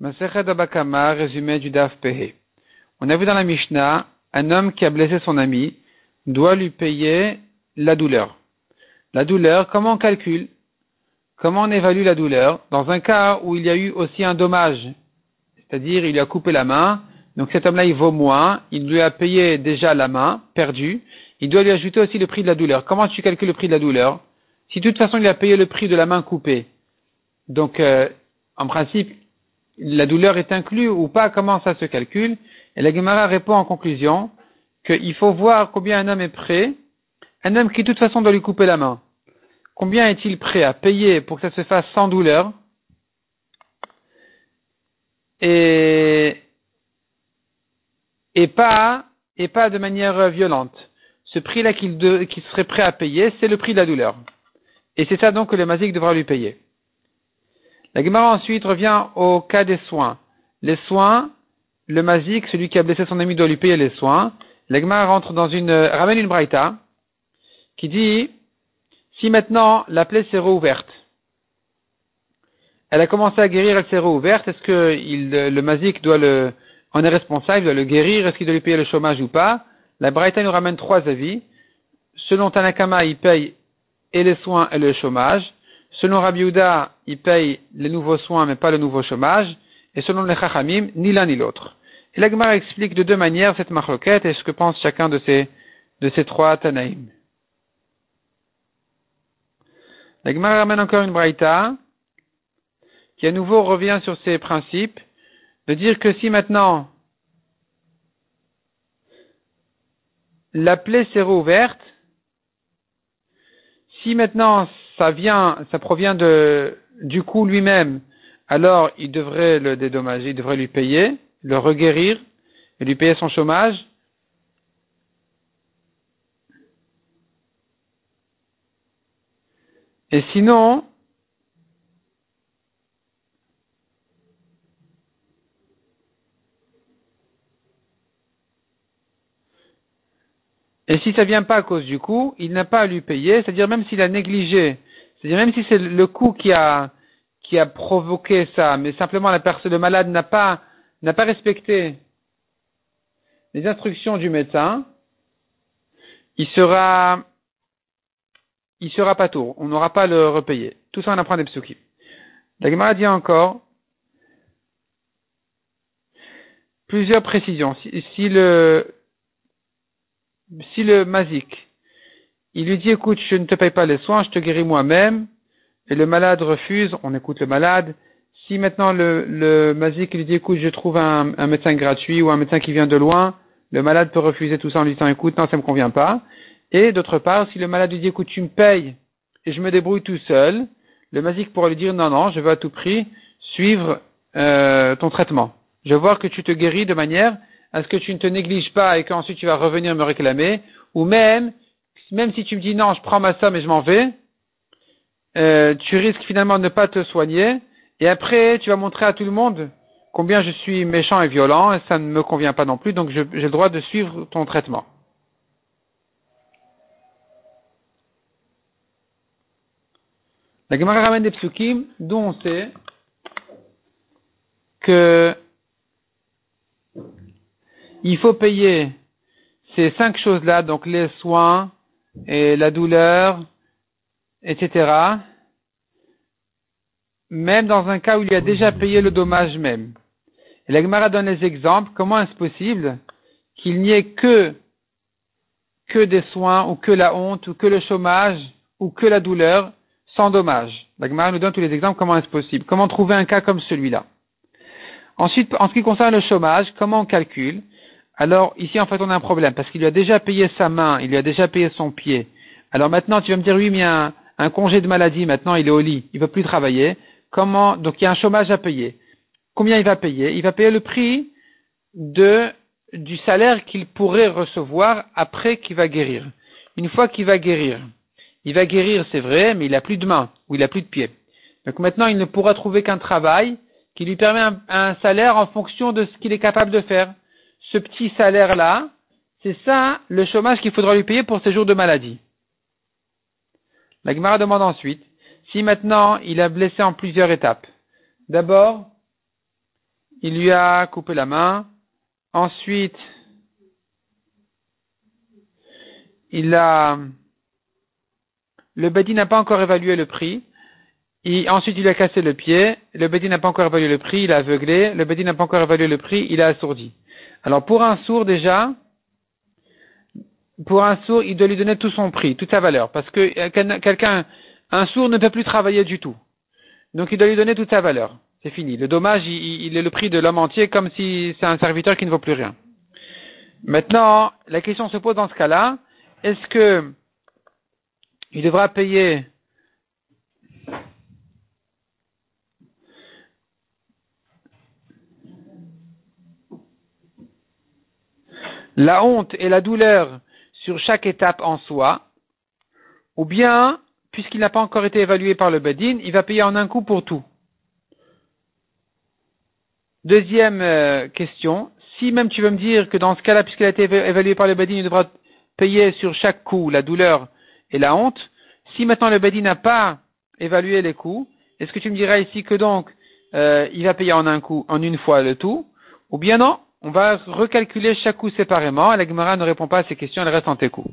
Abakama, résumé du Daf. On a vu dans la Mishnah, un homme qui a blessé son ami doit lui payer la douleur. La douleur, comment on calcule? Comment on évalue la douleur? Dans un cas où il y a eu aussi un dommage, c'est-à-dire il lui a coupé la main, donc cet homme-là il vaut moins, il lui a payé déjà la main perdue, il doit lui ajouter aussi le prix de la douleur. Comment tu calcules le prix de la douleur? Si de toute façon il a payé le prix de la main coupée, donc euh, en principe la douleur est inclue ou pas, comment ça se calcule Et la Gemara répond en conclusion qu'il faut voir combien un homme est prêt, un homme qui de toute façon doit lui couper la main. Combien est-il prêt à payer pour que ça se fasse sans douleur? Et, et, pas, et pas de manière violente. Ce prix-là qu'il serait prêt à payer, c'est le prix de la douleur. Et c'est ça donc que le mazik devra lui payer. La ensuite revient au cas des soins. Les soins, le mazik, celui qui a blessé son ami doit lui payer les soins. La rentre dans une, ramène une braïta qui dit si maintenant la plaie s'est rouverte, elle a commencé à guérir, elle s'est rouverte, est-ce que le mazik doit le, en est responsable, doit le guérir, est-ce qu'il doit lui payer le chômage ou pas? La Braïta nous ramène trois avis. Selon Tanakama, il paye et les soins et le chômage. Selon Rabbi Uda, il paye les nouveaux soins mais pas le nouveau chômage. Et selon les Chachamim, ni l'un ni l'autre. Et l'Agmar explique de deux manières cette marloquette et ce que pense chacun de ces, de ces trois Tanaïm. L'Agmar ramène encore une braïta qui à nouveau revient sur ces principes de dire que si maintenant la plaie s'est rouverte, si maintenant ça vient, ça provient du coup lui-même, alors il devrait le dédommager, il devrait lui payer, le reguérir et lui payer son chômage. Et sinon, Et si ça vient pas à cause du coup, il n'a pas à lui payer, c'est-à-dire même s'il a négligé, c'est-à-dire même si c'est le coup qui a, qui a provoqué ça, mais simplement la personne, le malade n'a pas, n'a pas respecté les instructions du médecin, il sera, il sera pas tour. On n'aura pas le repayer. Tout ça, on apprend des psukim. La Gemara dit encore plusieurs précisions. si le, si le mazik, il lui dit, écoute, je ne te paye pas les soins, je te guéris moi-même, et le malade refuse, on écoute le malade. Si maintenant le, le mazik lui dit, écoute, je trouve un, médecin gratuit ou un médecin qui vient de loin, le malade peut refuser tout ça en lui disant, écoute, non, ça me convient pas. Et d'autre part, si le malade lui dit, écoute, tu me payes et je me débrouille tout seul, le mazik pourra lui dire, non, non, je veux à tout prix suivre euh, ton traitement. Je veux voir que tu te guéris de manière à ce que tu ne te négliges pas et qu'ensuite tu vas revenir me réclamer, ou même, même si tu me dis non, je prends ma somme et je m'en vais, euh, tu risques finalement de ne pas te soigner, et après tu vas montrer à tout le monde combien je suis méchant et violent, et ça ne me convient pas non plus, donc j'ai le droit de suivre ton traitement. La Gemara ramène des psukim dont on sait que il faut payer ces cinq choses-là, donc les soins et la douleur, etc., même dans un cas où il a déjà payé le dommage même. Et la Gemara donne les exemples. Comment est-ce possible qu'il n'y ait que, que des soins, ou que la honte, ou que le chômage, ou que la douleur, sans dommage? La Gemara nous donne tous les exemples. Comment est-ce possible? Comment trouver un cas comme celui-là? Ensuite, en ce qui concerne le chômage, comment on calcule? Alors ici en fait on a un problème parce qu'il lui a déjà payé sa main, il lui a déjà payé son pied. Alors maintenant tu vas me dire oui mais il y a un, congé de maladie, maintenant il est au lit, il ne peut plus travailler. Comment donc il y a un chômage à payer. Combien il va payer? Il va payer le prix de du salaire qu'il pourrait recevoir après qu'il va guérir. Une fois qu'il va guérir, il va guérir c'est vrai, mais il n'a plus de main ou il n'a plus de pied. Donc maintenant il ne pourra trouver qu'un travail qui lui permet un salaire en fonction de ce qu'il est capable de faire ce petit salaire-là, c'est ça le chômage qu'il faudra lui payer pour ses jours de maladie. La Gemara demande ensuite si maintenant il a blessé en plusieurs étapes. D'abord, il lui a coupé la main. Ensuite, il a, le Bedi n'a pas encore évalué le prix. Ensuite, il a cassé le pied. Le Bedi n'a pas encore évalué le prix. Il a aveuglé. Le Bedi n'a pas encore évalué le prix. Il a assourdi. Alors, pour un sourd, déjà, pour un sourd, il doit lui donner tout son prix, toute sa valeur. Parce que euh, quelqu'un, un sourd ne peut plus travailler du tout. Donc, il doit lui donner toute sa valeur. C'est fini. Le dommage, il, est le prix de l'homme entier comme si c'est un serviteur qui ne vaut plus rien. Maintenant, la question se pose dans ce cas-là, est-ce que il devra payer la honte et la douleur sur chaque étape en soi, ou bien, puisqu'il n'a pas encore été évalué par le Bedin, il va payer en un coup pour tout. Deuxième euh, question, si même tu veux me dire que dans ce cas-là, puisqu'il a été évalué par le Bedin, il devra payer sur chaque coup la douleur et la honte, si maintenant le Bedin n'a pas évalué les coûts, est-ce que tu me diras ici que donc euh, il va payer en un coup, en une fois le tout, ou bien non, on va recalculer chaque coup séparément. La Gemara ne répond pas à ces questions, elle reste en técou.